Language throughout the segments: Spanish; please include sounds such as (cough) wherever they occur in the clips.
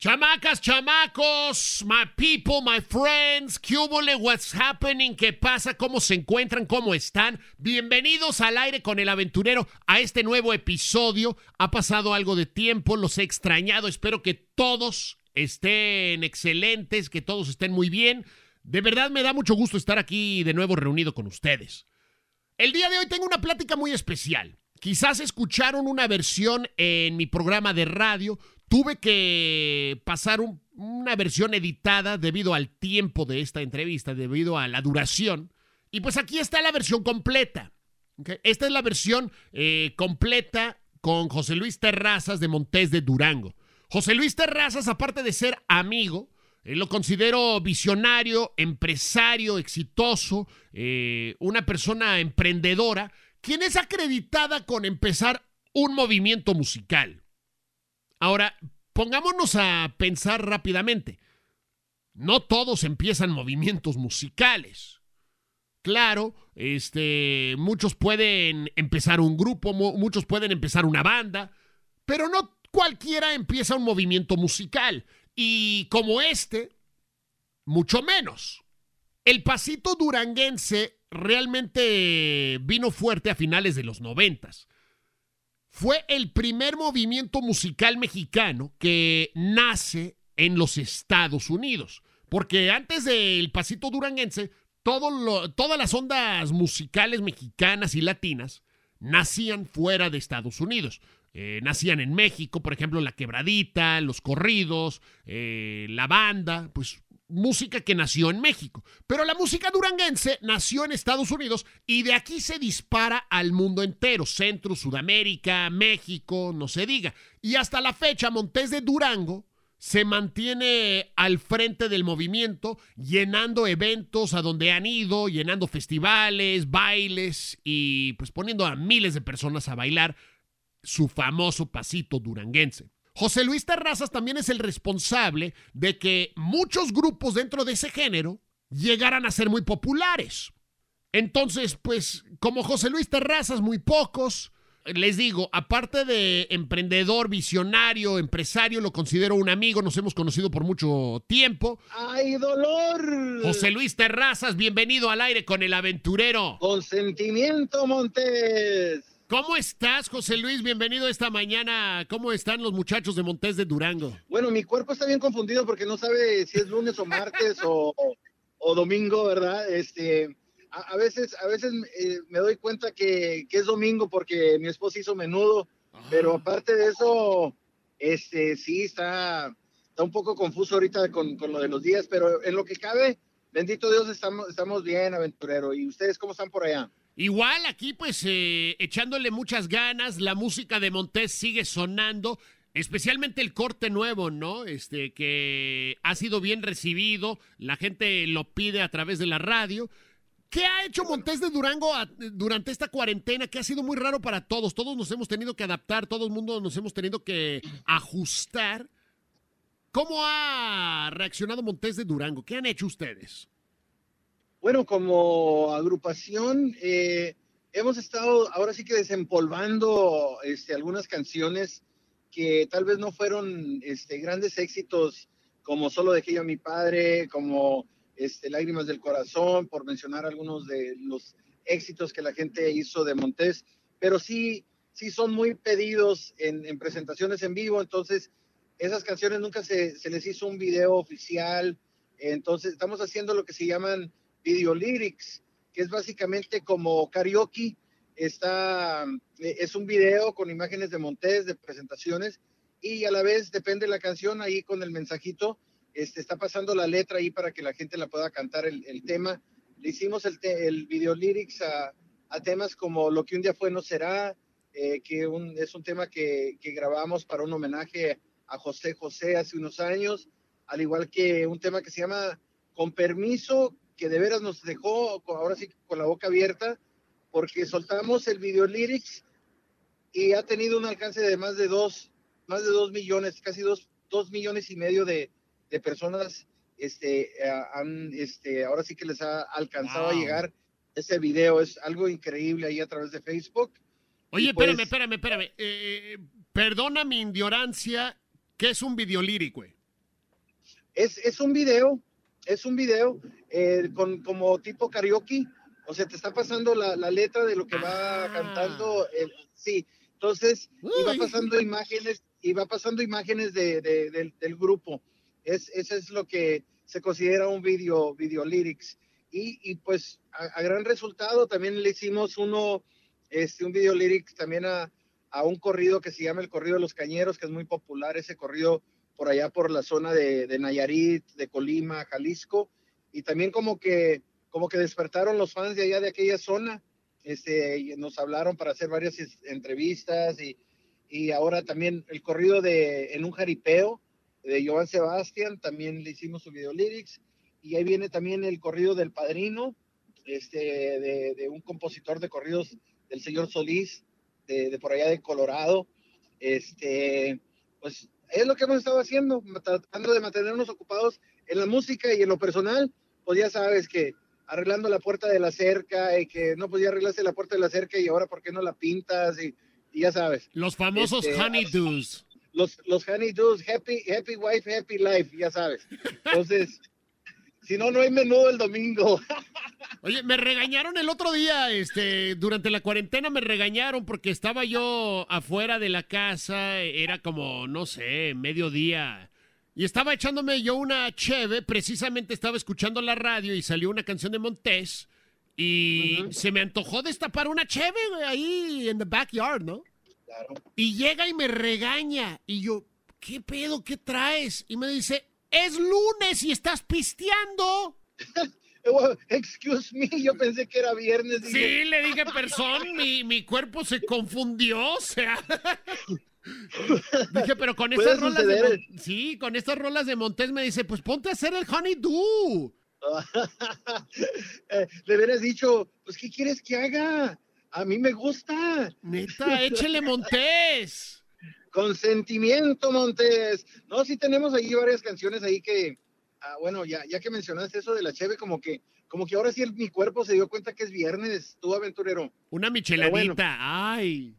Chamacas, chamacos, my people, my friends, ¿qué hubo, what's happening? ¿Qué pasa? ¿Cómo se encuentran? ¿Cómo están? Bienvenidos al aire con el aventurero a este nuevo episodio. Ha pasado algo de tiempo, los he extrañado, espero que todos estén excelentes, que todos estén muy bien. De verdad me da mucho gusto estar aquí de nuevo reunido con ustedes. El día de hoy tengo una plática muy especial. Quizás escucharon una versión en mi programa de radio Tuve que pasar una versión editada debido al tiempo de esta entrevista, debido a la duración. Y pues aquí está la versión completa. Esta es la versión eh, completa con José Luis Terrazas de Montés de Durango. José Luis Terrazas, aparte de ser amigo, eh, lo considero visionario, empresario, exitoso, eh, una persona emprendedora, quien es acreditada con empezar un movimiento musical. Ahora, pongámonos a pensar rápidamente. No todos empiezan movimientos musicales. Claro, este, muchos pueden empezar un grupo, muchos pueden empezar una banda, pero no cualquiera empieza un movimiento musical. Y como este, mucho menos. El pasito duranguense realmente vino fuerte a finales de los noventas fue el primer movimiento musical mexicano que nace en los Estados Unidos. Porque antes del pasito duranguense, todas las ondas musicales mexicanas y latinas nacían fuera de Estados Unidos. Eh, nacían en México, por ejemplo, la quebradita, los corridos, eh, la banda, pues música que nació en México. Pero la música duranguense nació en Estados Unidos y de aquí se dispara al mundo entero, Centro, Sudamérica, México, no se diga. Y hasta la fecha, Montés de Durango se mantiene al frente del movimiento, llenando eventos a donde han ido, llenando festivales, bailes y pues poniendo a miles de personas a bailar su famoso pasito duranguense. José Luis Terrazas también es el responsable de que muchos grupos dentro de ese género llegaran a ser muy populares. Entonces, pues, como José Luis Terrazas, muy pocos. Les digo, aparte de emprendedor, visionario, empresario, lo considero un amigo, nos hemos conocido por mucho tiempo. ¡Ay, dolor! José Luis Terrazas, bienvenido al aire con el aventurero. Consentimiento, Montes. ¿Cómo estás, José Luis? Bienvenido esta mañana. ¿Cómo están los muchachos de Montés de Durango? Bueno, mi cuerpo está bien confundido porque no sabe si es lunes o martes o, domingo, ¿verdad? Este, a, veces, a veces eh, me doy cuenta que, es domingo porque mi esposa hizo menudo, pero ah. aparte de eso, este, sí está, está un poco confuso ahorita con, con, lo de los días, pero en lo que cabe, bendito Dios, estamos, estamos bien, aventurero. ¿Y ustedes cómo están por allá? Igual aquí pues eh, echándole muchas ganas, la música de Montés sigue sonando, especialmente el corte nuevo, ¿no? Este que ha sido bien recibido, la gente lo pide a través de la radio. ¿Qué ha hecho Montés de Durango durante esta cuarentena que ha sido muy raro para todos? Todos nos hemos tenido que adaptar, todo el mundo nos hemos tenido que ajustar. ¿Cómo ha reaccionado Montés de Durango? ¿Qué han hecho ustedes? Bueno, como agrupación, eh, hemos estado ahora sí que desempolvando este, algunas canciones que tal vez no fueron este, grandes éxitos, como Solo dejé yo a mi padre, como este, Lágrimas del Corazón, por mencionar algunos de los éxitos que la gente hizo de Montés, pero sí, sí son muy pedidos en, en presentaciones en vivo, entonces esas canciones nunca se, se les hizo un video oficial, entonces estamos haciendo lo que se llaman video lyrics, que es básicamente como karaoke. Está, eh, es un video con imágenes de Montés, de presentaciones, y a la vez depende la canción ahí con el mensajito. Este, está pasando la letra ahí para que la gente la pueda cantar el, tema. Le hicimos el, el video lyrics a, a, temas como Lo que un día fue no será, eh, que un, es un tema que, que grabamos para un homenaje a José José hace unos años, al igual que un tema que se llama Con permiso, que de veras nos dejó ahora sí con la boca abierta, porque soltamos el video lyrics y ha tenido un alcance de más de dos, más de dos millones, casi dos, dos millones y medio de, de personas, este, han, este, ahora sí que les ha alcanzado a llegar ese video, es algo increíble ahí a través de Facebook. Oye, pues espérame, espérame, espérame, eh, perdona mi ignorancia, ¿qué es un video lírico? Es, es un video, es un video eh, con, como tipo karaoke, o sea, te está pasando la, la letra de lo que va Ah. cantando, eh, sí, entonces, y va pasando imágenes, y va pasando imágenes de, de- del, del grupo. Es, eso es lo que se considera un video, video lyrics. Y, y pues a, a gran resultado también le hicimos uno, este, un video lyrics también a, a un corrido que se llama el corrido de los cañeros, que es muy popular, ese corrido por allá por la zona de, Nayarit, de Colima, Jalisco, y también como que, como que despertaron los fans de allá de aquella zona, este, nos hablaron para hacer varias entrevistas y, y ahora también el corrido de En un jaripeo de Joan Sebastián, también le hicimos su video lyrics, y ahí viene también el corrido del padrino, este, de, de un compositor de corridos del señor Solís, de, de por allá de Colorado, este, pues es lo que hemos estado haciendo, tratando de mantenernos ocupados en la música y en lo personal, pues ya sabes que arreglando la puerta de la cerca y que no podía arreglarse la puerta de la cerca y ahora por qué no la pintas y, y ya sabes. Los famosos Este, honeydews. Los, los honeydews, happy, happy wife, happy life, ya sabes. (laughs) Entonces, si no, no hay menudo el domingo. (laughs) Oye, me regañaron el otro día, este, durante la cuarentena me regañaron porque estaba yo afuera de la casa, era como, no sé, mediodía. Y estaba echándome yo una cheve, precisamente estaba escuchando la radio y salió una canción de Montés y se me antojó destapar una cheve, ahí en the backyard, ¿no? Claro. Y llega y me regaña. Y yo, ¿qué pedo? ¿Qué traes? Y me dice, es lunes y estás pisteando. (laughs) Oh, excuse me, yo pensé que era viernes. dije, Sí, le dije, persona, mi, mi cuerpo se confundió, o sea. Dije, pero con estas rolas de suceder. Sí, con estas rolas de Montés me dice, pues ponte a hacer el honeydew. (laughs) Eh, Le hubieras dicho, pues, ¿qué quieres que haga? A mí me gusta. Neta, échele Montés. Consentimiento, Montes. No, sí tenemos ahí varias canciones ahí que, ah, bueno, ya, ya que mencionaste eso de la cheve, como que, como que ahora sí el- mi cuerpo se dio cuenta que es viernes, tú aventurero. Una micheladita, bueno. ay.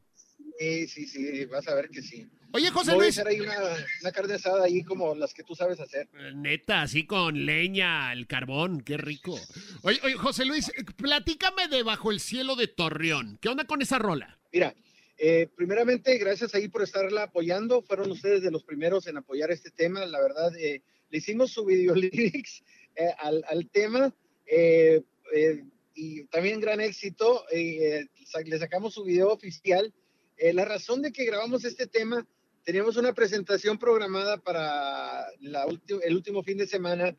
Sí, sí, sí, vas a ver que sí. Oye, José Voy a Luis. hacer ahí una, una carne asada ahí como las que tú sabes hacer. Eh, Neta, así con leña, el carbón, qué rico. Oye, oye, José Luis, platícame de Bajo el Cielo de Torreón. ¿Qué onda con esa rola? Mira, eh, primeramente, gracias ahí por estarla apoyando. Fueron ustedes de los primeros en apoyar este tema. La verdad, eh, le hicimos su video (laughs) lyrics eh, al, al tema eh, eh, y también gran éxito. eh, le sacamos su video oficial. La razón de que grabamos este tema, teníamos una presentación programada para la el último fin de semana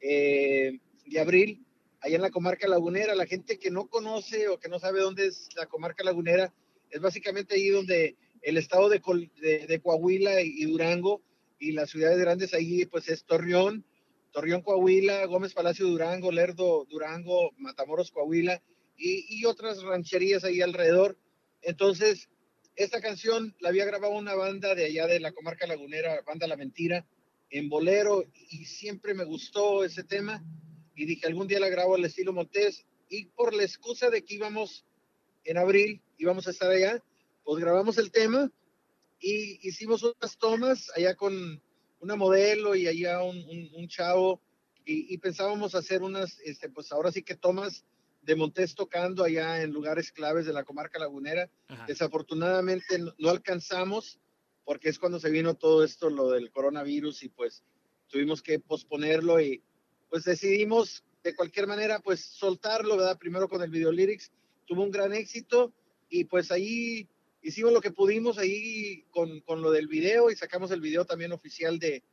de abril, allá en la comarca lagunera. La gente que no conoce o que no sabe dónde es la comarca lagunera, es básicamente ahí donde el estado de, de- Coahuila y, y Durango y las ciudades grandes ahí, pues es Torreón, Torreón, Coahuila, Gómez Palacio, Durango, Lerdo, Durango, Matamoros, Coahuila y, y otras rancherías ahí alrededor. Entonces, esta canción la había grabado una banda de allá de la comarca lagunera, Banda La Mentira, en bolero, y siempre me gustó ese tema. Y dije, algún día la grabo al estilo Montés. Y por la excusa de que íbamos en abril, íbamos a estar allá, pues grabamos el tema y hicimos unas tomas allá con una modelo y allá un, un- un chavo. Y, y pensábamos hacer unas, este, pues ahora sí que tomas de Montés tocando allá en lugares claves de la comarca lagunera. Ajá. Desafortunadamente no, no alcanzamos porque es cuando se vino todo esto, lo del coronavirus y pues tuvimos que posponerlo y pues decidimos de cualquier manera pues soltarlo, ¿verdad? Primero con el video lyrics, tuvo un gran éxito y pues ahí hicimos lo que pudimos ahí con, con lo del video y sacamos el video también oficial de,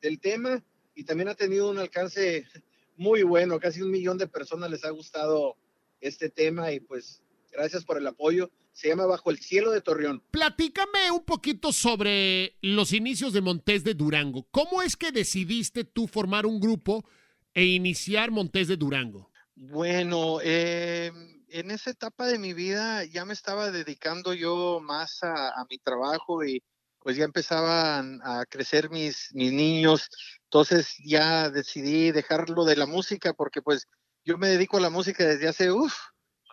del tema y también ha tenido un alcance (laughs) muy bueno, casi un millón de personas les ha gustado este tema y pues gracias por el apoyo. Se llama Bajo el Cielo de Torreón. Platícame un poquito sobre los inicios de Montés de Durango. ¿Cómo es que decidiste tú formar un grupo e iniciar Montés de Durango? Bueno, eh, en esa etapa de mi vida ya me estaba dedicando yo más a, a mi trabajo y pues ya empezaban a crecer mis, mis niños. Entonces ya decidí dejarlo de la música porque pues yo me dedico a la música desde hace uf,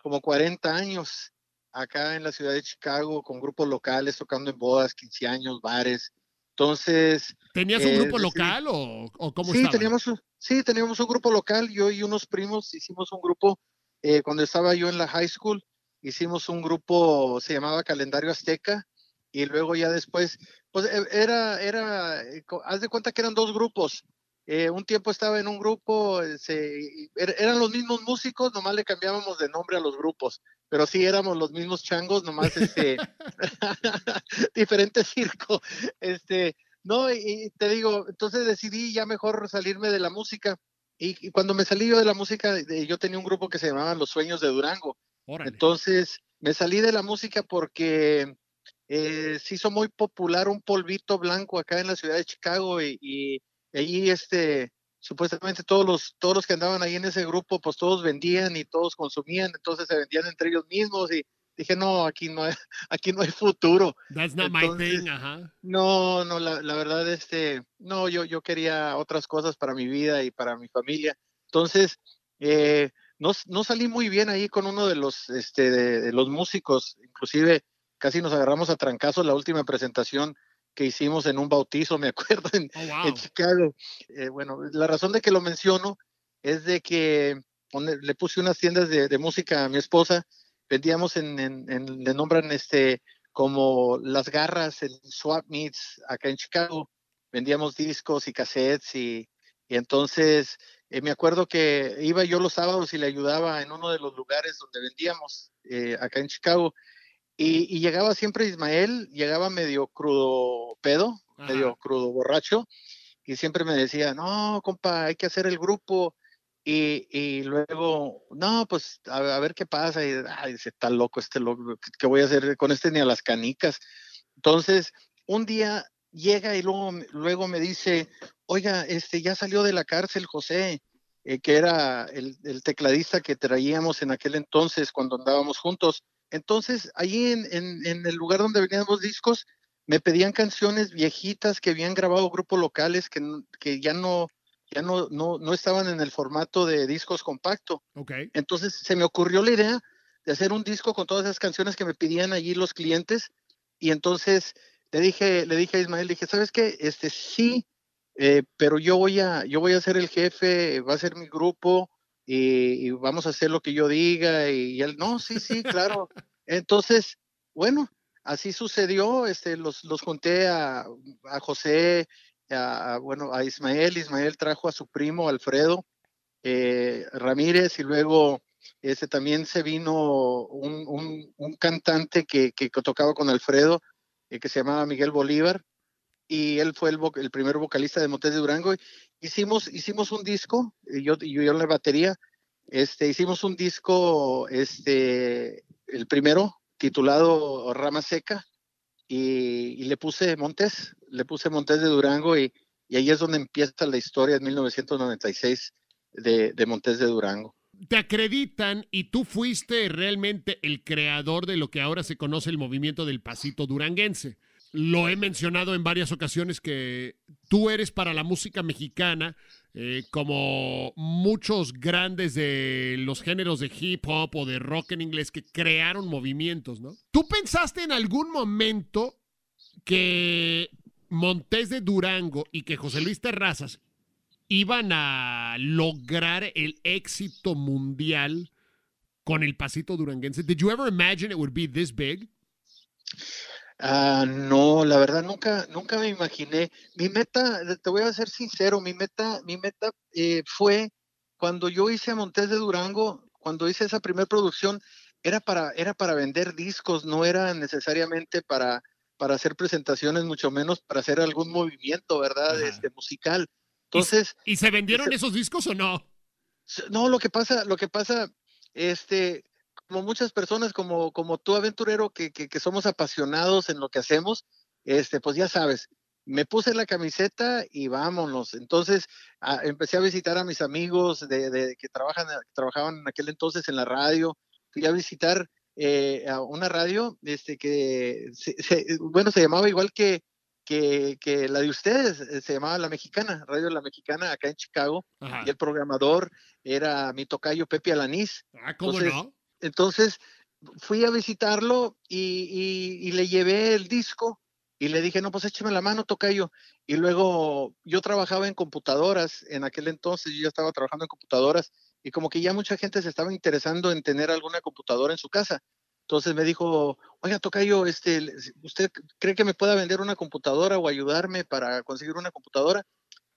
como 40 años acá en la ciudad de Chicago con grupos locales tocando en bodas, 15 años, bares. Entonces... ¿Tenías un grupo local o, o, cómo sí, Teníamos, sí, teníamos un grupo local, yo y unos primos hicimos un grupo cuando estaba yo en la high school, hicimos un grupo, se llamaba Calendario Azteca, y luego ya después, pues e, era, era, haz de cuenta que eran dos grupos, eh, un tiempo estaba en un grupo, eh, se, er, eran los mismos músicos, nomás le cambiábamos de nombre a los grupos, pero sí éramos los mismos changos, nomás este, (laughs) (laughs) diferente circo. Este, no, y, te digo, entonces decidí ya mejor salirme de la música. Y, cuando me salí yo de la música, yo tenía un grupo que se llamaba Los Sueños de Durango. Entonces me salí de la música porque eh, se hizo muy popular un polvito blanco acá en la ciudad de Chicago y ahí este, supuestamente todos los, todos los que andaban ahí en ese grupo, pues todos vendían y todos consumían, entonces se vendían entre ellos mismos y dije, no, aquí no hay, (laughs) aquí no hay futuro. That's not my thing, ajá. No, no, la, la, verdad, este, no, yo, yo quería otras cosas para mi vida y para mi familia. Entonces, eh, no, no salí muy bien ahí con uno de los, este, de los músicos, inclusive casi nos agarramos a trancazos la última presentación que hicimos en un bautizo, me (laughs) acuerdo, en, oh, Chicago. Eh, bueno, la razón de que lo menciono es de que le puse unas tiendas de, música a mi esposa, vendíamos en, en, le nombran este como las garras, el swap meets acá en Chicago, vendíamos discos y cassettes y, y entonces eh, me acuerdo que iba yo los sábados y le ayudaba en uno de los lugares donde vendíamos eh, acá en Chicago. Y, llegaba siempre Ismael, llegaba medio crudo pedo, medio crudo borracho, y siempre me decía, no, compa, hay que hacer el grupo. Y, y luego, no, pues a, ver qué pasa. Y ay, está loco este loco, ¿qué voy a hacer con este ni a las canicas? Entonces, un día llega y luego, luego me dice, oiga, este ya salió de la cárcel José, eh, que era el, tecladista que traíamos en aquel entonces cuando andábamos juntos. Entonces, ahí en, el lugar donde veníamos discos, me pedían canciones viejitas que habían grabado grupos locales que, que ya no ya no, no, estaban en el formato de discos compacto. Okay. Entonces se me ocurrió la idea de hacer un disco con todas esas canciones que me pedían allí los clientes. Y entonces le dije, le dije a Ismael, dije, ¿sabes qué? Este sí, eh, pero yo voy a, yo voy a ser el jefe, va a ser mi grupo, y, vamos a hacer lo que yo diga. Y, él, no, sí, sí, claro. (laughs) Entonces, bueno, así sucedió. Este, los, los junté a, a José, a, bueno, a Ismael. Ismael trajo a su primo Alfredo eh, Ramírez y luego este, también se vino un, cantante que, tocaba con Alfredo, eh, que se llamaba Miguel Bolívar y él fue el, primer vocalista de Montes de Durango. Hicimos, hicimos un disco, yo, yo, yo en la batería, este, hicimos un disco, este, el primero, titulado Rama Seca, y, le puse Montes, le puse Montes de Durango, y, y, ahí es donde empieza la historia en 1996 de, de Montes de Durango. Te acreditan y tú fuiste realmente el creador de lo que ahora se conoce el movimiento del pasito duranguense. Lo he mencionado en varias ocasiones que tú eres para la música mexicana eh, como muchos grandes de los géneros de hip hop o de rock en inglés que crearon movimientos, ¿no? ¿Tú pensaste en algún momento que Montés de Durango y que José Luis Terrazas iban a lograr el éxito mundial con el pasito duranguense? Did you ever imagine it would be this big? Ah, no, la verdad nunca, nunca me imaginé. Mi meta, te voy a ser sincero, mi meta, mi meta eh, fue cuando yo hice Montes de Durango, cuando hice esa primera producción, era para, era para vender discos, no era necesariamente para, para hacer presentaciones, mucho menos para hacer algún movimiento, ¿verdad? Este, musical. Entonces. ¿Y, se vendieron esos discos o no? No, lo que pasa, lo que pasa, este, como muchas personas, como, como tú, aventurero, que, que, somos apasionados en lo que hacemos, este, pues ya sabes, me puse la camiseta y vámonos. Entonces empecé a visitar a mis amigos de, de, que trabajan, trabajaban en aquel entonces en la radio. Fui a visitar eh, a una radio este, que, bueno, se llamaba igual que, que, que, la de ustedes, eh, se llamaba La Mexicana, Radio La Mexicana, acá en Chicago. Y el programador era mi tocayo Pepe Alanís. Ah, ¿cómo no? Entonces fui a visitarlo y, le llevé el disco y le dije, no, pues écheme la mano, tocayo. Y luego yo trabajaba en computadoras, en aquel entonces yo ya estaba trabajando en computadoras y como que ya mucha gente se estaba interesando en tener alguna computadora en su casa. Entonces me dijo, oiga, Tocayo, este, ¿usted cree que me pueda vender una computadora o ayudarme para conseguir una computadora?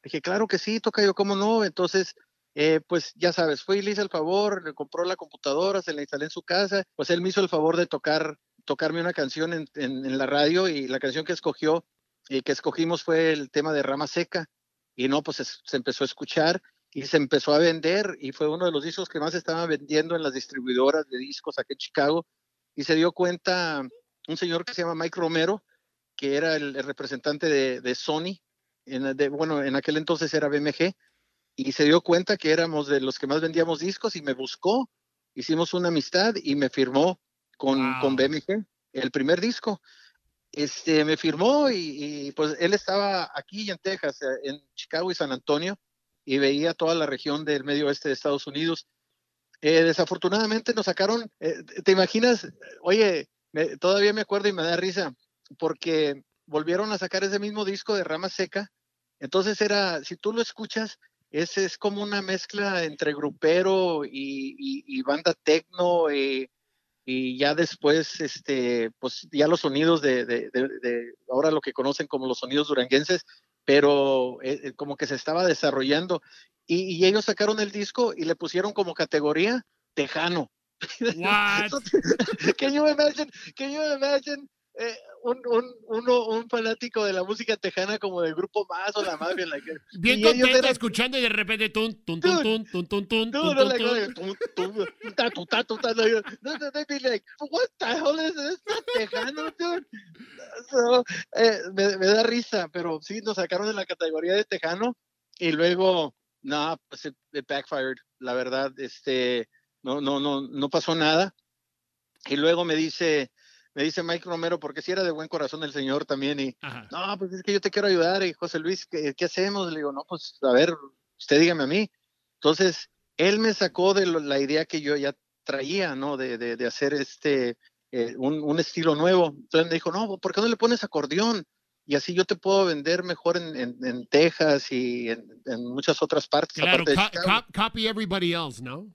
Dije, claro que sí, Tocayo, ¿cómo no? Entonces, eh, pues ya sabes, fui y le hice el favor, le compró la computadora, se la instalé en su casa, pues él me hizo el favor de tocar, tocarme una canción en, la radio y la canción que escogió y que escogimos fue el tema de Rama Seca y no, pues se empezó a escuchar y se empezó a vender y fue uno de los discos que más estaban vendiendo en las distribuidoras de discos aquí en Chicago y se dio cuenta un señor que se llama Mike Romero, que era el, representante de, Sony, en, bueno, en aquel entonces era BMG, y se dio cuenta que éramos de los que más vendíamos discos y me buscó, hicimos una amistad y me firmó con, con BMG el primer disco. Este, me firmó y, pues él estaba aquí en Texas, en Chicago y San Antonio, y veía toda la región del medio oeste de Estados Unidos eh, desafortunadamente nos sacaron, eh, ¿te imaginas? Oye, todavía me acuerdo y me da risa, porque volvieron a sacar ese mismo disco de Rama Seca. Entonces era, si tú lo escuchas, es, es como una mezcla entre grupero y, banda tecno y, ya después, este, pues ya los sonidos de, ahora lo que conocen como los sonidos duranguenses, pero eh, como que se estaba desarrollando y, ellos sacaron el disco y le pusieron como categoría tejano. (laughs) What? (laughs) can you imagine? Can you imagine? Eh, un, un, uno, un fanático de la música tejana como del grupo más o la madre like, (laughs) bien contento escuchando y de repente tun tun tun tun tun tun tun tun like what the hell is this tejano dude so, eh, me, me da risa pero sí nos sacaron de la categoría de tejano y luego no, pues it, backfired, la verdad, este, no, no, no, no pasó nada. Y luego me dice, me dice Mike Romero, porque si era de buen corazón el señor también, y no, pues es que yo te quiero ayudar, y José Luis, ¿qué, ¿qué, hacemos? Le digo, no, pues a ver, usted dígame a mí. Entonces, él me sacó de la idea que yo ya traía, ¿no? De, de, de hacer este, eh, un, un, estilo nuevo. Entonces me dijo, no, ¿por qué no le pones acordeón? y así yo te puedo vender mejor en, en, en Texas y en, en, muchas otras partes. Claro, co copy everybody else, ¿no?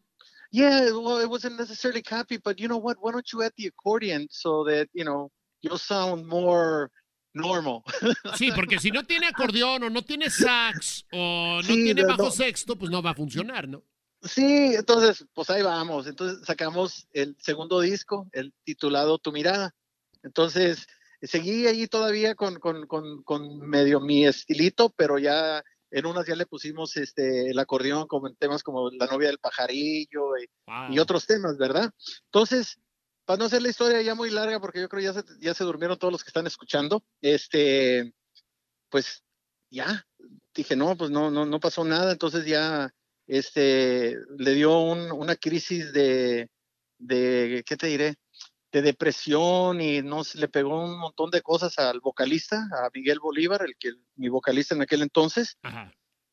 Yeah, well, it wasn't necessarily copy, but you know what? Why don't you add the accordion so that, you know, you'll sound more normal. Sí, porque si no tiene acordeón o no tiene sax o no tiene bajo sexto, pues no va a funcionar, ¿no? Sí, entonces, pues ahí vamos. Entonces sacamos el segundo disco, el titulado Tu Mirada. Entonces, seguí ahí todavía con, con, con, con, medio mi estilito, pero ya en unas ya le pusimos este, el acordeón como en temas como La novia del pajarillo y, otros temas, ¿verdad? Entonces, para no hacer la historia ya muy larga, porque yo creo ya se, ya se durmieron todos los que están escuchando, este, pues ya, dije, no, pues no, no, no pasó nada, entonces ya este, le dio un, una crisis de, de, ¿qué te diré? De depresión y no le pegó un montón de cosas al vocalista, a Miguel Bolívar, el que mi vocalista en aquel entonces.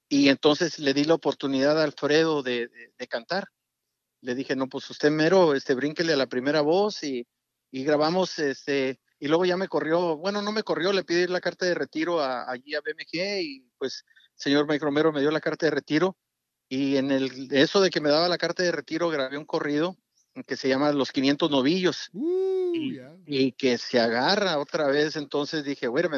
Y entonces le di la oportunidad a Alfredo de, cantar. Le dije, no, pues usted mero, este, brínquele a la primera voz y, y, grabamos, este, y luego ya me corrió, bueno, no me corrió, le pidí la carta de retiro a, allí a BMG y pues señor Mike Romero me dio la carta de retiro y en el, eso de que me daba la carta de retiro grabé un corrido que se llama Los 500 Novillos uh, y, que se agarra otra vez. Entonces dije, bueno,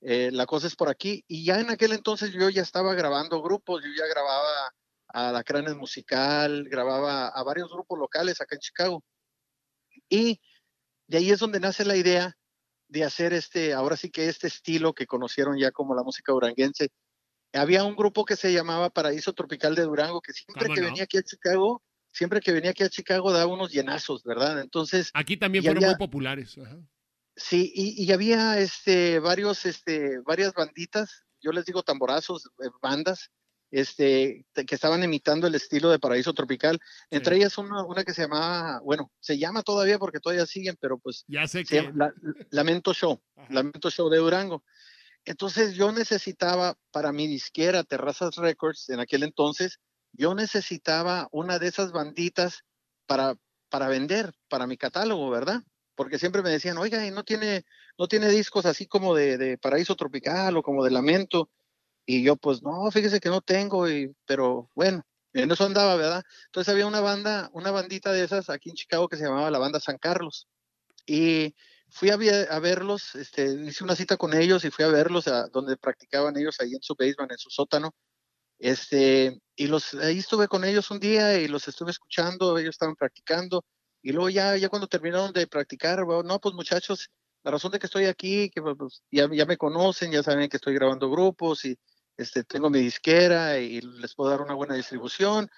eh, la cosa es por aquí. Y ya en aquel entonces yo ya estaba grabando grupos, yo ya grababa a La Cranes Musical, grababa a varios grupos locales acá en Chicago. Y de ahí es donde nace la idea de hacer este, ahora sí que este estilo que conocieron ya como la música duranguense. Había un grupo que se llamaba Paraíso Tropical de Durango, que siempre que venía aquí a Chicago, siempre que venía aquí a Chicago daba unos llenazos, ¿verdad? Entonces. Aquí también fueron muy populares. Sí, y, había este, varios, este, varias banditas, yo les digo tamborazos, eh, bandas, este, que estaban imitando el estilo de Paraíso Tropical. Entre ellas una, una que se llamaba, bueno, se llama todavía porque todavía siguen, pero pues. Ya sé que. Lamento Show, Lamento Show de Durango. Entonces yo necesitaba para mi disquera Terrazas Records en aquel entonces yo necesitaba una de esas banditas para, para vender, para mi catálogo, ¿verdad? porque siempre me decían, oiga, ¿y no tiene, no tiene discos así como de, de Paraíso Tropical o como de Lamento? Y yo, pues, no, fíjese que no tengo, y, pero bueno, en eso andaba, ¿verdad? Entonces había una banda, una bandita de esas aquí en Chicago que se llamaba la banda San Carlos. Y fui a, verlos, este, hice una cita con ellos y fui a verlos a donde practicaban ellos ahí en su basement, en su sótano. Este, y los, ahí estuve con ellos un día y los estuve escuchando, ellos estaban practicando. Y luego ya, ya cuando terminaron de practicar, no, pues muchachos, la razón de que estoy aquí, que pues, ya, ya me conocen, ya saben que estoy grabando grupos y este, tengo mi disquera y les puedo dar una buena distribución.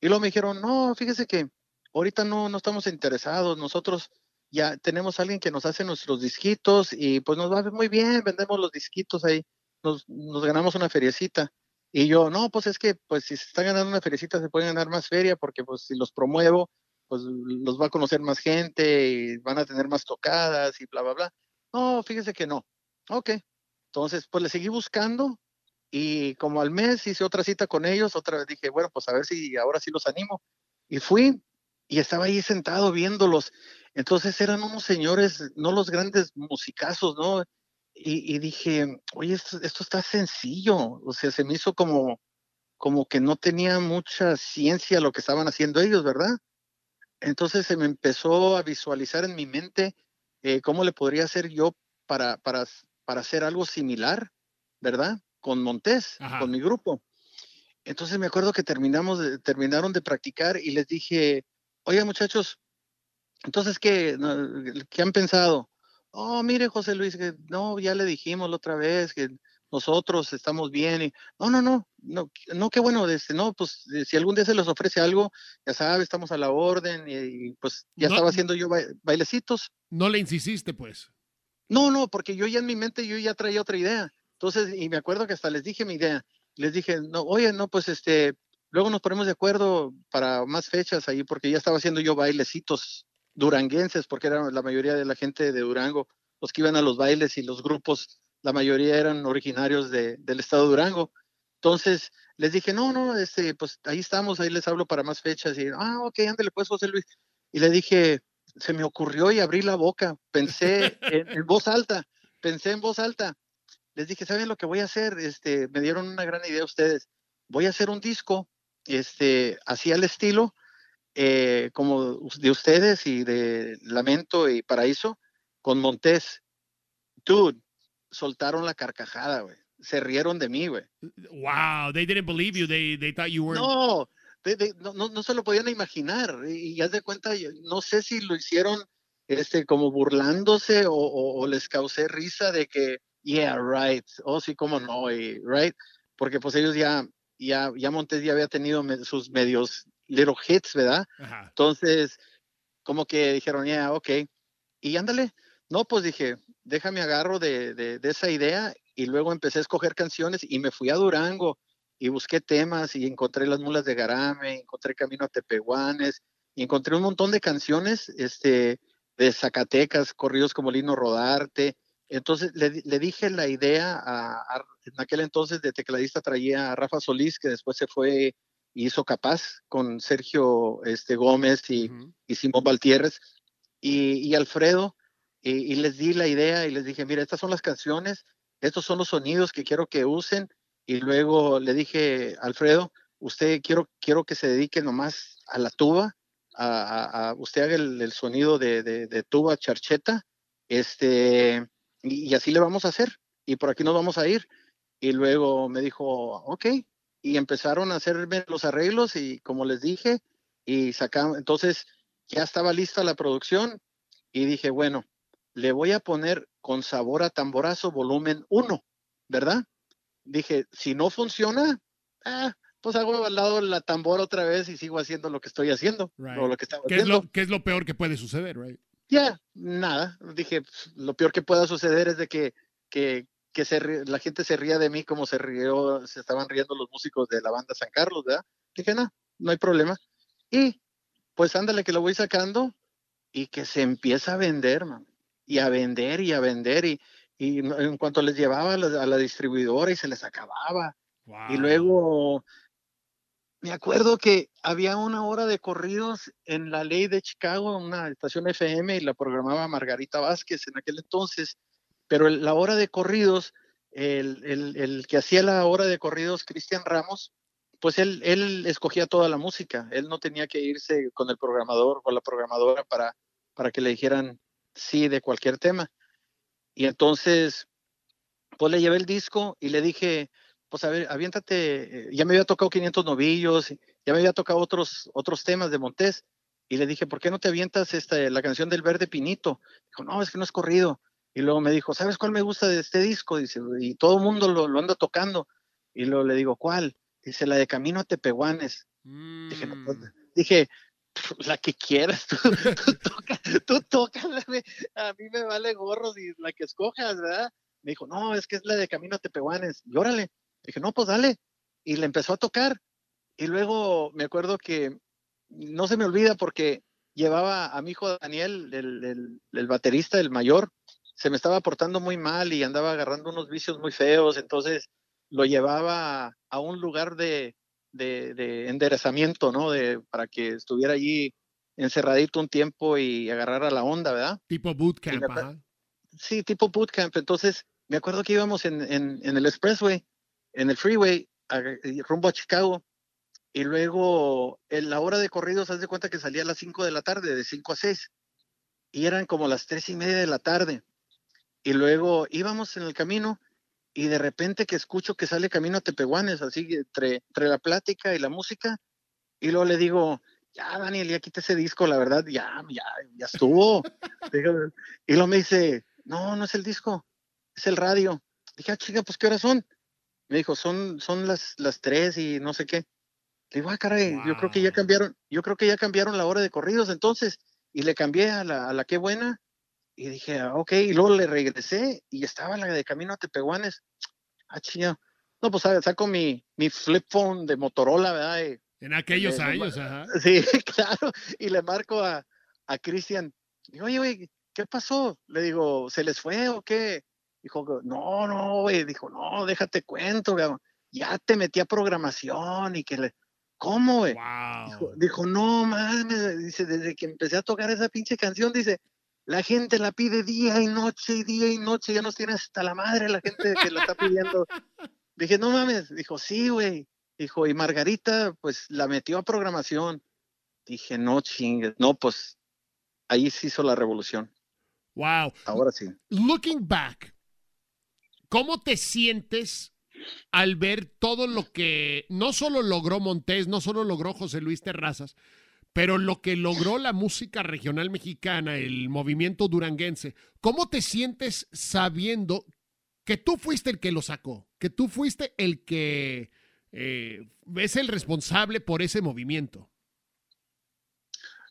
Y luego me dijeron, no, fíjese que ahorita no, no estamos interesados, nosotros ya tenemos a alguien que nos hace nuestros disquitos y pues nos va muy bien, vendemos los disquitos ahí, nos, nos ganamos una feriecita. Y yo, no, pues es que pues si se están ganando una feriecita se pueden ganar más feria porque pues si los promuevo, pues los va a conocer más gente y van a tener más tocadas y bla, bla, bla. No, fíjese que no. Ok. Entonces, pues le seguí buscando y como al mes hice otra cita con ellos, otra vez dije, bueno, pues a ver si ahora sí los animo. Y fui y estaba ahí sentado viéndolos. Entonces eran unos señores, no los grandes musicazos, ¿no? Y, dije, oye, esto, esto, está sencillo. O sea, se me hizo como, como que no tenía mucha ciencia lo que estaban haciendo ellos, ¿verdad? Entonces se me empezó a visualizar en mi mente eh, cómo le podría hacer yo para, para, para hacer algo similar, ¿verdad? con Montés, con mi grupo. Entonces me acuerdo que terminamos terminaron de practicar y les dije, oye muchachos, entonces, ¿qué, ¿qué han pensado? Oh, mire, José Luis, que no, ya le dijimos la otra vez que nosotros estamos bien. Y, no, no, no, no, no, qué bueno, este, no, pues si algún día se les ofrece algo, ya sabe, estamos a la orden y, pues ya estaba haciendo yo bailecitos. No le insististe, pues. No, no, porque yo ya en mi mente yo ya traía otra idea. Entonces, y me acuerdo que hasta les dije mi idea. Les dije, no, oye, no, pues este, luego nos ponemos de acuerdo para más fechas ahí, porque ya estaba haciendo yo bailecitos duranguenses, porque era la mayoría de la gente de Durango, los que iban a los bailes y los grupos, la mayoría eran originarios del estado de Durango. Entonces, les dije, no, no, este, pues ahí estamos, ahí les hablo para más fechas. Y, ah, ok, ándale pues, José Luis. Y le dije, se me ocurrió y abrí la boca, pensé (laughs) en voz alta, pensé en voz alta les dije, ¿saben lo que voy a hacer? Este, me dieron una gran idea ustedes. Voy a hacer un disco, este, así al estilo, eh, como de ustedes y de Lamento y Paraíso, con Montés. Dude, soltaron la carcajada, güey. Se rieron de mí, güey. Wow, they didn't believe you. They, they thought you were. No, no, no, se lo podían imaginar. Y, ya de cuenta, no sé si lo hicieron este, como burlándose o, o les causé risa de que yeah, right, oh sí, cómo no, y, right, porque pues ellos ya, ya, ya Montes ya había tenido sus medios little hits, ¿verdad? Entonces, como que dijeron, yeah, ok, y ándale, no, pues dije, déjame agarro de, de, de, esa idea y luego empecé a escoger canciones y me fui a Durango y busqué temas y encontré las mulas de Garame, encontré Camino a Tepehuanes y encontré un montón de canciones este, de Zacatecas, corridos como Lino Rodarte, entonces le, dije la idea, a, en aquel entonces de tecladista traía a Rafa Solís, que después se fue hizo Capaz con Sergio este, Gómez y, Simón Valtierres y, Alfredo, y, les di la idea y les dije, mira, estas son las canciones, estos son los sonidos que quiero que usen, y luego le dije, Alfredo, usted quiero, quiero que se dedique nomás a la tuba, a, usted haga el, sonido de, de, tuba charcheta, este, y, así le vamos a hacer, y por aquí nos vamos a ir. Y luego me dijo, ok, y empezaron a hacerme los arreglos y como les dije, y sacamos, entonces ya estaba lista la producción y dije, bueno, le voy a poner con sabor a tamborazo volumen 1, ¿verdad? Dije, si no funciona, ah, pues hago al lado la tambora otra vez y sigo haciendo lo que estoy haciendo. lo que ¿Qué, Es lo, ¿Qué es lo peor que puede suceder, right? Ya, nada. Dije, lo peor que pueda suceder es de que, que, que se, la gente se ría de mí como se rió, se estaban riendo los músicos de la banda San Carlos, ¿verdad? Dije, no, no hay problema. Y pues ándale que lo voy sacando y que se empieza a vender, man. Y a vender y a vender. Y, y en cuanto les llevaba a la, distribuidora y se les acababa. Y luego me acuerdo que había una hora de corridos en la ley de Chicago, una estación FM, y la programaba Margarita Vázquez en aquel entonces, pero la hora de corridos, el, el, que hacía la hora de corridos, Cristian Ramos, pues él, él escogía toda la música, él no tenía que irse con el programador o la programadora para, para que le dijeran sí de cualquier tema. Y entonces, pues le llevé el disco y le dije, pues a ver, aviéntate, eh, ya me había tocado 500 novillos, ya me había tocado otros, otros temas de Montés, y le dije, ¿por qué no te avientas esta, la canción del Verde Pinito? Dijo, no, es que no es corrido. Y luego me dijo, ¿sabes cuál me gusta de este disco? Dice, y todo el mundo lo, lo, anda tocando. Y luego le digo, ¿cuál? Dice, la de Camino a Tepehuanes. Dije, no, pues", mm. dije, (laughs) la que quieras, tú, tú, toca, a mí me vale gorros y la que escojas, ¿verdad? Me dijo, no, es que es la de Camino a Tepehuanes. Y órale, Dije, no, pues dale. Y le empezó a tocar. Y luego me acuerdo que no se me olvida porque llevaba a mi hijo Daniel, el, baterista, el mayor, se me estaba portando muy mal y andaba agarrando unos vicios muy feos. Entonces lo llevaba a un lugar de, enderezamiento, ¿no? De, para que estuviera allí encerradito un tiempo y agarrara la onda, ¿verdad? Tipo bootcamp, Sí, tipo bootcamp. Entonces, me acuerdo que íbamos en, en, el expressway en el freeway rumbo a Chicago y luego en la hora de corrido se hace cuenta que salía a las 5 de la tarde, de 5 a 6 y eran como las tres y media de la tarde y luego íbamos en el camino y de repente que escucho que sale camino a Tepehuanes, así entre, entre la plática y la música y luego le digo, ya Daniel, ya quité ese disco, la verdad, ya, ya, ya estuvo. (laughs) y luego me dice, no, no es el disco, es el radio. Dije, ah, chica, pues ¿qué horas son? Me dijo, son, son las, las tres y no sé qué. Le digo, ah, caray, yo creo que ya cambiaron, yo creo que ya cambiaron la hora de corridos entonces. Y le cambié a la, a la qué buena. Y dije, ah, ok, y luego le regresé y estaba la de camino a Tepehuanes. Ah, chía. No, pues saco mi, mi flip phone de Motorola, ¿verdad? en aquellos años, ajá. (laughs) Sí, (laughs) claro. Y le marco a, a Cristian. Digo, oye, oye, ¿qué pasó? Le digo, ¿se les fue o qué? Dijo, no, no, güey, dijo, no, déjate cuento, güey. ya te metí a programación y que le, ¿cómo, güey? Dijo, no mames, dice, desde que empecé a tocar esa pinche canción, dice, la gente la pide día y noche y día y noche, ya nos tiene hasta la madre la gente que la está pidiendo. (laughs) Dije, no mames, dijo, sí, güey. Dijo, y Margarita, pues la metió a programación. Dije, no chingues, no, pues ahí se hizo la revolución. Wow. Ahora sí. Looking back, ¿Cómo te sientes al ver todo lo que no solo logró Montés, no solo logró José Luis Terrazas, pero lo que logró la música regional mexicana, el movimiento duranguense? ¿Cómo te sientes sabiendo que tú fuiste el que lo sacó, que tú fuiste el que eh, es el responsable por ese movimiento?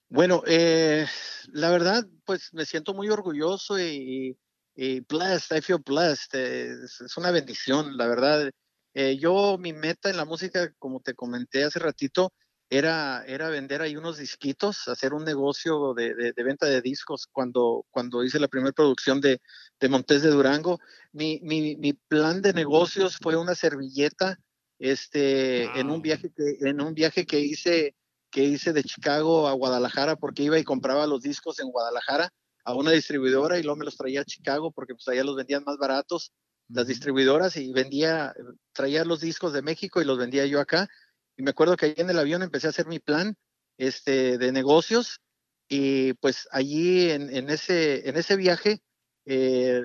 Bueno, eh, la verdad, pues me siento muy orgulloso y, y blessed, I feel blessed, es, una bendición, la verdad. Eh, yo, mi meta en la música, como te comenté hace ratito, era, era vender ahí unos disquitos, hacer un negocio de, de, venta de discos cuando, cuando hice la primera producción de, de Montes de Durango. Mi, mi, mi, plan de negocios fue una servilleta este, en, un viaje que, en un viaje que hice, que hice de Chicago a Guadalajara porque iba y compraba los discos en Guadalajara a una distribuidora y luego me los traía a Chicago porque pues allá los vendían más baratos las distribuidoras y vendía, traía los discos de México y los vendía yo acá. Y me acuerdo que ahí en el avión empecé a hacer mi plan este, de negocios y pues allí en, ese, en ese viaje, eh,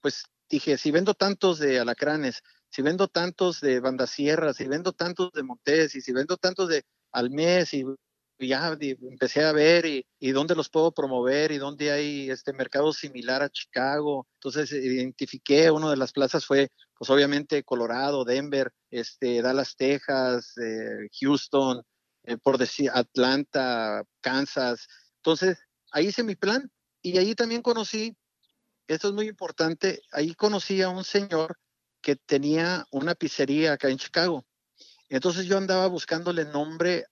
pues dije, si vendo tantos de alacranes, si vendo tantos de bandasierras, si vendo tantos de montés y si vendo tantos de almés y ya empecé a ver y, dónde los puedo promover y dónde hay este mercado similar a Chicago. Entonces identifiqué, una de las plazas fue, pues obviamente Colorado, Denver, este, Dallas, Texas, eh, Houston, eh, por decir Atlanta, Kansas. Entonces ahí hice mi plan y ahí también conocí, esto es muy importante, ahí conocí a un señor que tenía una pizzería acá en Chicago. Entonces yo andaba buscándole nombre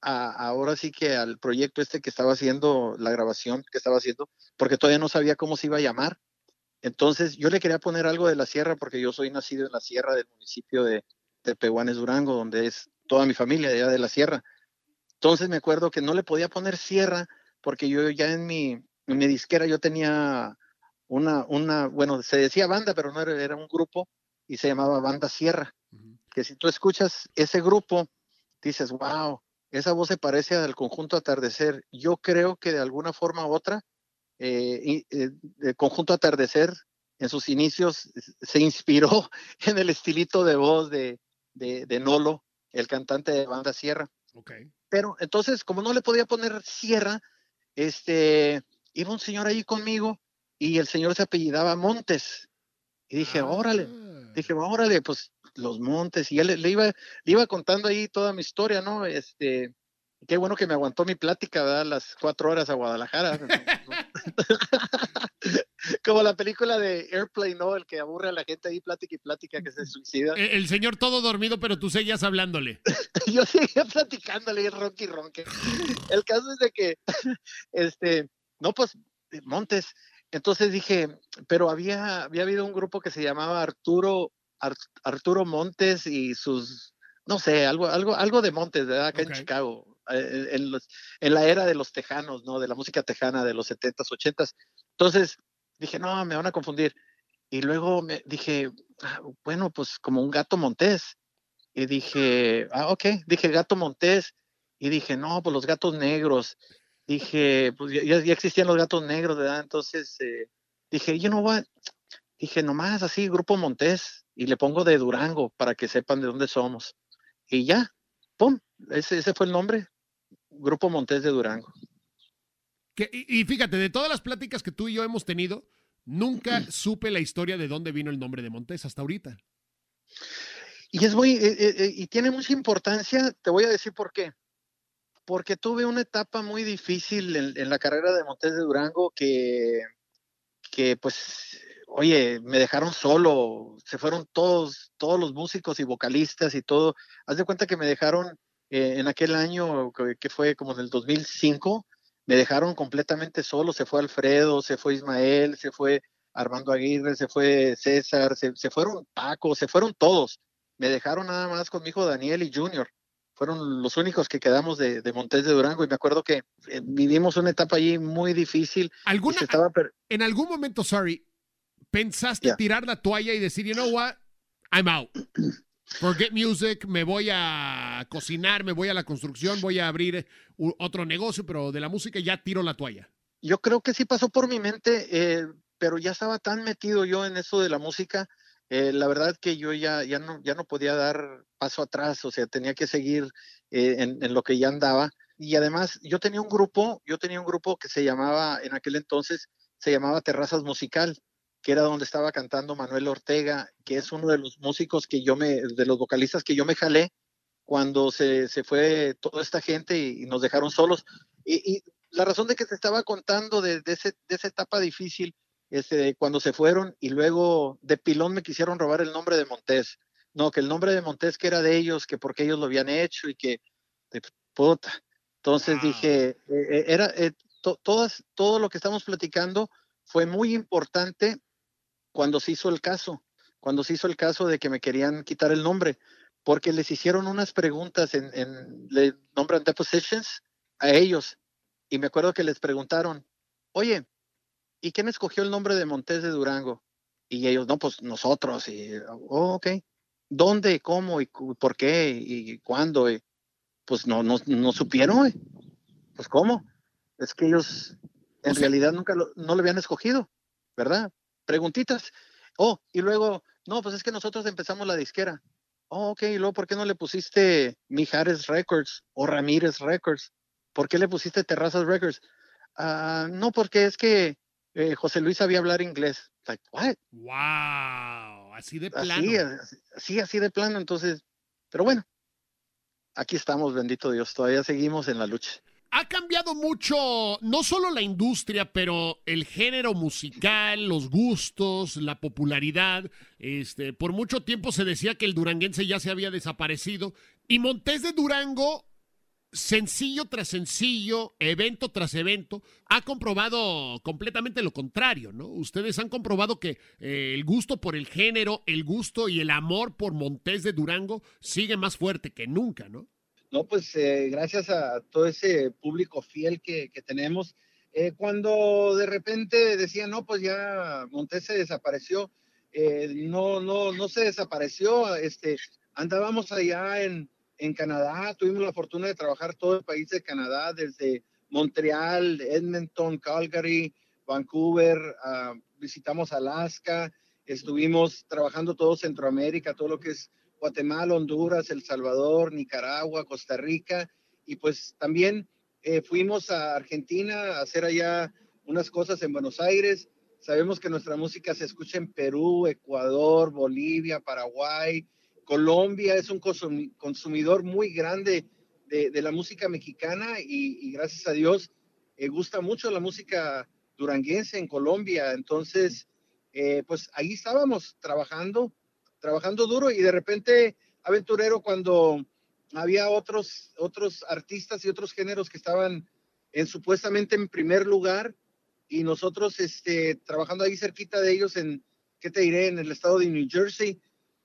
ahora sí que al proyecto este que estaba haciendo, la grabación que estaba haciendo, porque todavía no sabía cómo se iba a llamar. Entonces yo le quería poner algo de la sierra porque yo soy nacido en la sierra del municipio de, de Pehuanes, Durango, donde es toda mi familia allá de la sierra. Entonces me acuerdo que no le podía poner sierra porque yo ya en mi, en mi disquera yo tenía una, una, bueno, se decía banda, pero no era, era un grupo y se llamaba Banda Sierra. Que si tú escuchas ese grupo, dices, wow, esa voz se parece al conjunto Atardecer. Yo creo que de alguna forma u otra, eh, eh, el conjunto Atardecer en sus inicios se inspiró (laughs) en el estilito de voz de, de, Nolo, el cantante de Banda Sierra. Okay. Pero entonces, como no le podía poner Sierra, este, iba un señor ahí conmigo y el señor se apellidaba Montes. Y dije, órale, ah. dije, órale, pues los montes. Y él le, iba, le iba contando ahí toda mi historia, ¿no? Este, qué bueno que me aguantó mi plática, ¿verdad? Las cuatro horas a Guadalajara. (laughs) Como la película de Airplane, ¿no? El que aburre a la gente ahí, plática y plática, que se suicida. El, el señor todo dormido, pero tú seguías hablándole. (laughs) Yo seguía platicándole, ronqui ronque. El caso es de que, este, no, pues, Montes, entonces dije, pero había, había habido un grupo que se llamaba Arturo, Arturo Montes y sus, no sé, algo, algo, algo de Montes, ¿verdad? Acá en Chicago, eh, en, en, la era de los tejanos, ¿no? De la música tejana de los 70s, 80s. Entonces dije, no, me van a confundir. Y luego me dije, ah, bueno, pues como un gato montés. Y dije, ah, ok, dije gato montés. Y dije, no, pues los gatos negros dije, pues ya, ya, existían los gatos negros, ¿verdad? Entonces eh, dije, yo no voy, dije, nomás así, Grupo Montés, y le pongo de Durango para que sepan de dónde somos. Y ya, ¡pum! Ese, ese fue el nombre, Grupo Montés de Durango. y, fíjate, de todas las pláticas que tú y yo hemos tenido, nunca supe la historia de dónde vino el nombre de Montés hasta ahorita. Y es muy, eh, eh, y tiene mucha importancia, te voy a decir por qué porque tuve una etapa muy difícil en, la carrera de Montes de Durango que, que, pues, oye, me dejaron solo, se fueron todos, todos los músicos y vocalistas y todo. Haz de cuenta que me dejaron eh, en aquel año, que, fue como en el 2005, me dejaron completamente solo, se fue Alfredo, se fue Ismael, se fue Armando Aguirre, se fue César, se, se fueron Paco, se fueron todos. Me dejaron nada más con mi hijo Daniel y Junior fueron los únicos que quedamos de, de Montes de Durango y me acuerdo que eh, vivimos una etapa allí muy difícil. ¿Alguna, estaba en algún momento, sorry, pensaste tirar la toalla y decir, you know what, I'm out. Forget music, me voy a cocinar, me voy a la construcción, voy a abrir otro negocio, pero de la música ya tiro la toalla. Yo creo que sí pasó por mi mente, eh, pero ya estaba tan metido yo en eso de la música eh, la verdad que yo ya, ya, no, ya no podía dar paso atrás, o sea, tenía que seguir eh, en, en, lo que ya andaba. Y además, yo tenía un grupo, yo tenía un grupo que se llamaba, en aquel entonces, se llamaba Terrazas Musical, que era donde estaba cantando Manuel Ortega, que es uno de los músicos que yo me, de los vocalistas que yo me jalé cuando se, se fue toda esta gente y, nos dejaron solos. Y, y, la razón de que te estaba contando de, de, ese, de esa etapa difícil este, cuando se fueron y luego de pilón me quisieron robar el nombre de Montés. No, que el nombre de Montés que era de ellos, que porque ellos lo habían hecho y que, puta. Entonces dije, eh, eh, era, eh, todas, todo lo que estamos platicando fue muy importante cuando se hizo el caso, cuando se hizo el caso de que me querían quitar el nombre, porque les hicieron unas preguntas en, en le nombran depositions a ellos. Y me acuerdo que les preguntaron, oye, ¿y quién escogió el nombre de Montés de Durango? Y ellos, no, pues nosotros. Y, oh, ok. ¿Dónde, cómo y por qué y cuándo? pues no, no, no supieron. Pues cómo. Es que ellos en realidad nunca lo, no lo habían escogido, ¿verdad? Preguntitas. Oh, y luego, no, pues es que nosotros empezamos la disquera. Oh, ok, y luego, ¿por qué no le pusiste Mijares Records o Ramírez Records? ¿Por qué le pusiste Terrazas Records? Ah, no, porque es que eh, José Luis sabía hablar inglés. Like, what? Wow, así de plano. Así, así de plano. Entonces, pero bueno, aquí estamos, bendito Dios, todavía seguimos en la lucha. Ha cambiado mucho, no solo la industria, pero el género musical, los gustos, la popularidad. Este, por mucho tiempo se decía que el duranguense ya se había desaparecido. Y Montés de Durango sencillo tras sencillo, evento tras evento, ha comprobado completamente lo contrario, ¿no? Ustedes han comprobado que eh, el gusto por el género, el gusto y el amor por Montés de Durango sigue más fuerte que nunca, ¿no? No, pues eh, gracias a todo ese público fiel que, tenemos. Eh, cuando de repente decían, no, pues ya Montés se desapareció, no, no, no se desapareció, este, andábamos allá en, en Canadá, tuvimos la fortuna de trabajar todo el país de Canadá, desde Montreal, Edmonton, Calgary, Vancouver, ah, visitamos Alaska, estuvimos trabajando todo Centroamérica, todo lo que es Guatemala, Honduras, El Salvador, Nicaragua, Costa Rica, y pues también eh, fuimos a Argentina a hacer allá unas cosas en Buenos Aires. Sabemos que nuestra música se escucha en Perú, Ecuador, Bolivia, Paraguay, Colombia es un consumidor muy grande de, la música mexicana y, gracias a Dios eh, gusta mucho la música duranguense en Colombia. Entonces, eh, pues ahí estábamos trabajando, trabajando duro y de repente, aventurero, cuando había otros, otros artistas y otros géneros que estaban en, supuestamente en primer lugar y nosotros este, trabajando ahí cerquita de ellos en, ¿qué te diré?, en el estado de New Jersey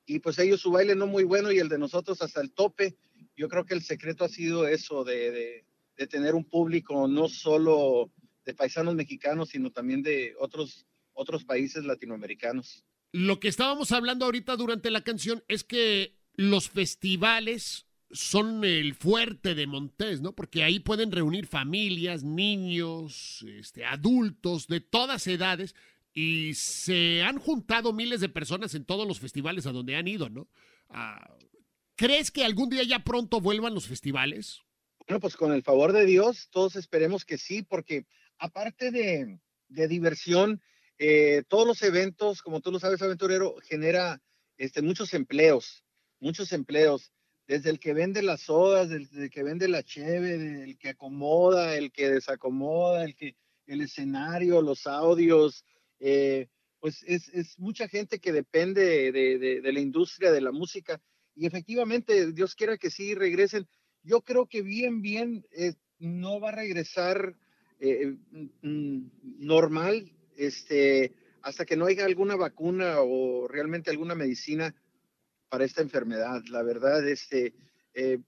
y pues ellos su baile no muy bueno y el de nosotros hasta el tope. Yo creo que el secreto ha sido eso, de, de, tener un público no solo de paisanos mexicanos, sino también de otros, otros países latinoamericanos. Lo que estábamos hablando ahorita durante la canción es que los festivales son el fuerte de Montés, ¿no? Porque ahí pueden reunir familias, niños, este, adultos de todas edades y se han juntado miles de personas en todos los festivales a donde han ido, ¿no? Ah, ¿Crees que algún día ya pronto vuelvan los festivales? Bueno, pues con el favor de Dios, todos esperemos que sí, porque aparte de, diversión, eh, todos los eventos, como tú lo sabes, aventurero, genera este, muchos empleos, muchos empleos, desde el que vende las sodas, desde el que vende la cheve, el que acomoda, el que desacomoda, el que el escenario, los audios, eh, pues es, mucha gente que depende de, la industria de la música y efectivamente Dios quiera que sí regresen. Yo creo que bien, bien eh, no va a regresar eh, mm, normal este, hasta que no haya alguna vacuna o realmente alguna medicina para esta enfermedad. La verdad, este,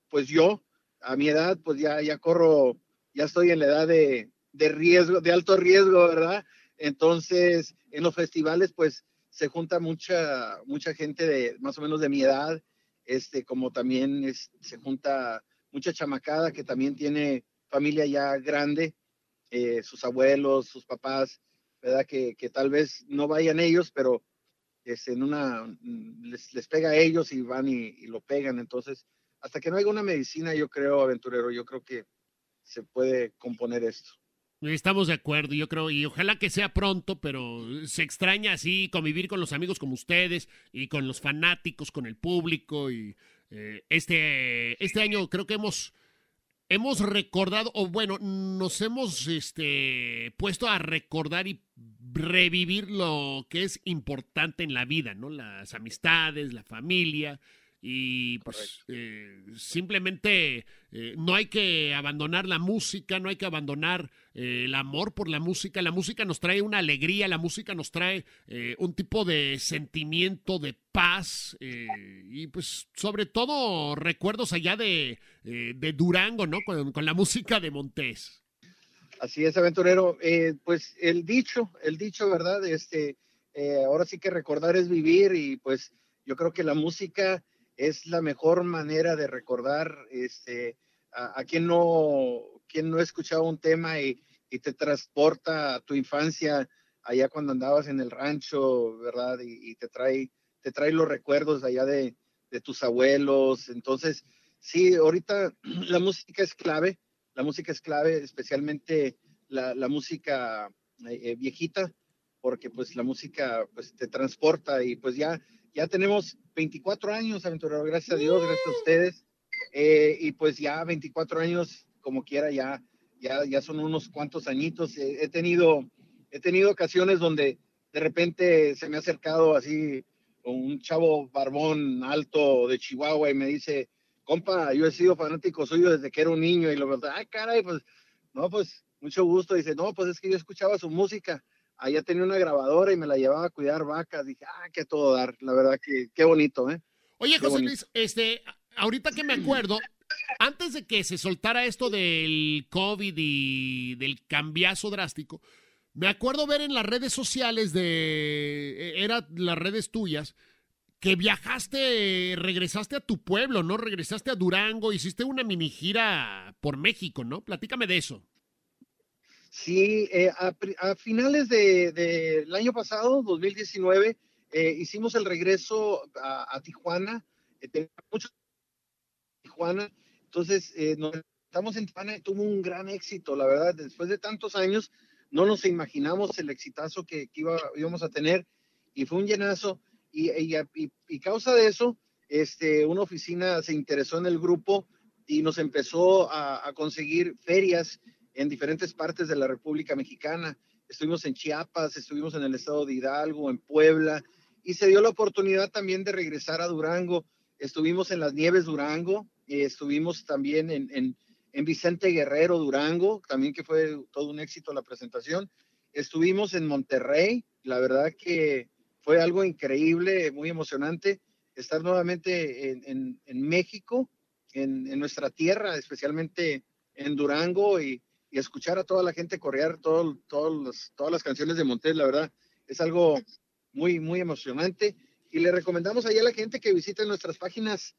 pues yo a mi edad, pues ya, ya corro, ya estoy en la edad de, de riesgo, de alto riesgo, ¿verdad? Entonces, en los festivales, pues se junta mucha, mucha gente de más o menos de mi edad, este, como también se junta mucha chamacada que también tiene familia ya grande, eh, sus abuelos, sus papás, ¿verdad? Que, que, tal vez no vayan ellos, pero es en una, les, les, pega a ellos y van y, y, lo pegan. Entonces, hasta que no haya una medicina, yo creo, aventurero, yo creo que se puede componer esto. Estamos de acuerdo, yo creo, y ojalá que sea pronto, pero se extraña así convivir con los amigos como ustedes y con los fanáticos, con el público. Y eh, este, este año creo que hemos, hemos recordado, o bueno, nos hemos este, puesto a recordar y revivir lo que es importante en la vida, ¿no? Las amistades, la familia, y pues eh, simplemente eh, no hay que abandonar la música, no hay que abandonar eh, el amor por la música. La música nos trae una alegría, la música nos trae un tipo de sentimiento de paz y pues sobre todo recuerdos allá de, de Durango, ¿no? Con, con, la música de Montés. Así es, aventurero. pues el dicho, el dicho, ¿verdad? Este, ahora sí que recordar es vivir y pues yo creo que la música es la mejor manera de recordar este, a, quien, no, quien no ha escuchado un tema y, te transporta a tu infancia allá cuando andabas en el rancho, ¿verdad? Y, te, trae, te trae los recuerdos allá de, tus abuelos. Entonces, sí, ahorita (clears throat) la música es clave, la música es clave, especialmente la, música eh, eh, viejita, porque pues la música pues te transporta y pues ya ya tenemos 24 años, aventurero, gracias a Dios, gracias a ustedes. Eh, y pues ya 24 años, como quiera, ya, ya, ya son unos cuantos añitos. he, tenido, he tenido ocasiones donde de repente se me ha acercado así un chavo barbón alto de Chihuahua y me dice, compa, yo he sido fanático suyo desde que era un niño y lo verdad, ay, caray, pues, no, pues, mucho gusto. Dice, no, pues es que yo escuchaba su música. Allá tenía una grabadora y me la llevaba a cuidar vacas. Dije, ah, qué todo dar. La verdad que qué bonito, ¿eh? Oye, José Luis, este, ahorita que me acuerdo, antes de que se soltara esto del COVID y del cambiazo drástico, me acuerdo ver en las redes sociales de, e, eran las redes tuyas, que viajaste, regresaste a tu pueblo, ¿no? Regresaste a Durango, hiciste una mini gira por México, ¿no? Platícame de eso. Sí, eh, a, finales del de, año pasado, 2019, eh, hicimos el regreso a, Tijuana. Eh, mucho Tijuana, entonces eh, nos estamos en Tijuana, tuvo un gran éxito, la verdad. Después de tantos años, no nos imaginamos el exitazo que, íbamos a tener y fue un llenazo. Y, y, causa de eso, este, una oficina se interesó en el grupo y nos empezó a, a, conseguir ferias en diferentes partes de la República Mexicana. Estuvimos en Chiapas, estuvimos en el estado de Hidalgo, en Puebla, y se dio la oportunidad también de regresar a Durango. Estuvimos en las Nieves Durango, y estuvimos también en, en, en Vicente Guerrero Durango, también que fue todo un éxito la presentación. Estuvimos en Monterrey, la verdad que fue algo increíble, muy emocionante estar nuevamente en, en, México, en, nuestra tierra, especialmente en Durango y, y escuchar a toda la gente corear todo, todas las canciones de Montes, la verdad, es algo muy, muy emocionante. Y le recomendamos ahí a la gente que visite nuestras páginas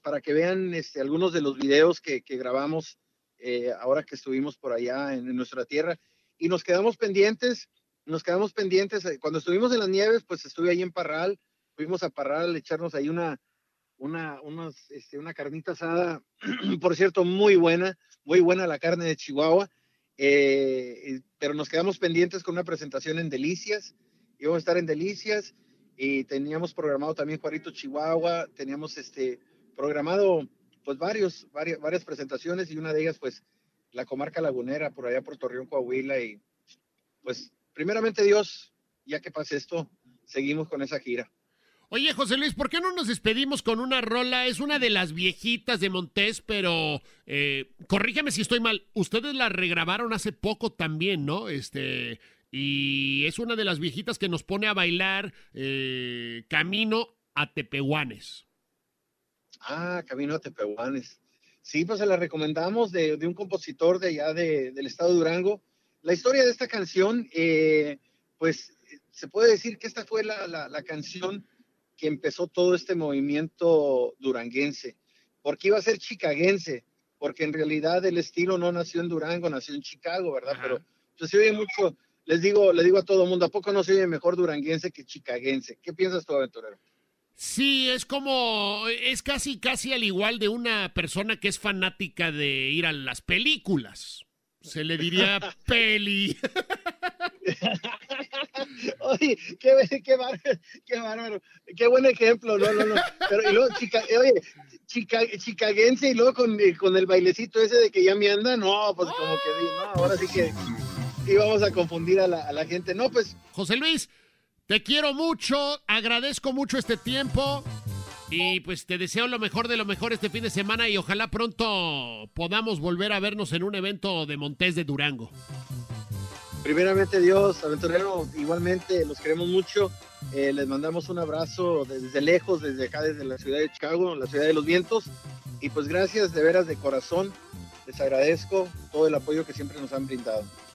para que vean este, algunos de los videos que, grabamos eh, ahora que estuvimos por allá en, en, nuestra tierra. Y nos quedamos pendientes nos quedamos pendientes. Eh, cuando estuvimos en las nieves, pues estuve ahí en Parral, fuimos a Parral echarnos ahí una, una, unos, este, una carnita asada, (clears throat) por cierto, muy buena, muy buena la carne de Chihuahua, eh, pero nos quedamos pendientes con una presentación en Delicias, íbamos a estar en Delicias y teníamos programado también Juarito Chihuahua, teníamos este, programado pues varios, varias, varias presentaciones y una de ellas pues la comarca lagunera por allá por Torreón, Coahuila y pues primeramente Dios, ya que pase esto, seguimos con esa gira. Oye, José Luis, ¿por qué no nos despedimos con una rola? Es una de las viejitas de Montés, pero eh, corrígeme si estoy mal. Ustedes la regrabaron hace poco también, ¿no? Este, y es una de las viejitas que nos pone a bailar eh, Camino a Tepehuanes. Ah, Camino a Tepehuanes. Sí, pues se la recomendamos de, un compositor de allá del estado de Durango la historia de esta canción, eh, pues se puede decir que esta fue la, canción que empezó todo este movimiento duranguense, porque iba a ser chicaguense, porque en realidad el estilo no nació en Durango, nació en Chicago, ¿verdad? Pero pues, se oye mucho, les digo, le digo a todo el mundo, ¿a poco no se oye mejor duranguense que chicaguense? ¿Qué piensas tú, aventurero? Sí, es como, es casi, casi al igual de una persona que es fanática de ir a las películas. Se le diría (laughs) peli. (laughs) Oye, qué, qué, bárbaro, qué buen ejemplo, no, no, no. Pero y luego, chica, oye, chica, chicaguense y luego con, con, el bailecito ese de que ya me anda, no, pues como que, no, ahora sí que íbamos a confundir a la, a la gente. No, pues. José Luis, te quiero mucho, agradezco mucho este tiempo. Y pues te deseo lo mejor de lo mejor este fin de semana y ojalá pronto podamos volver a vernos en un evento de Montés de Durango. Primeramente Dios, aventurero, igualmente los queremos mucho. Eh, les mandamos un abrazo desde lejos, desde acá, desde la ciudad de Chicago, la ciudad de los vientos. Y pues gracias de veras de corazón. Les agradezco todo el apoyo que siempre nos han brindado.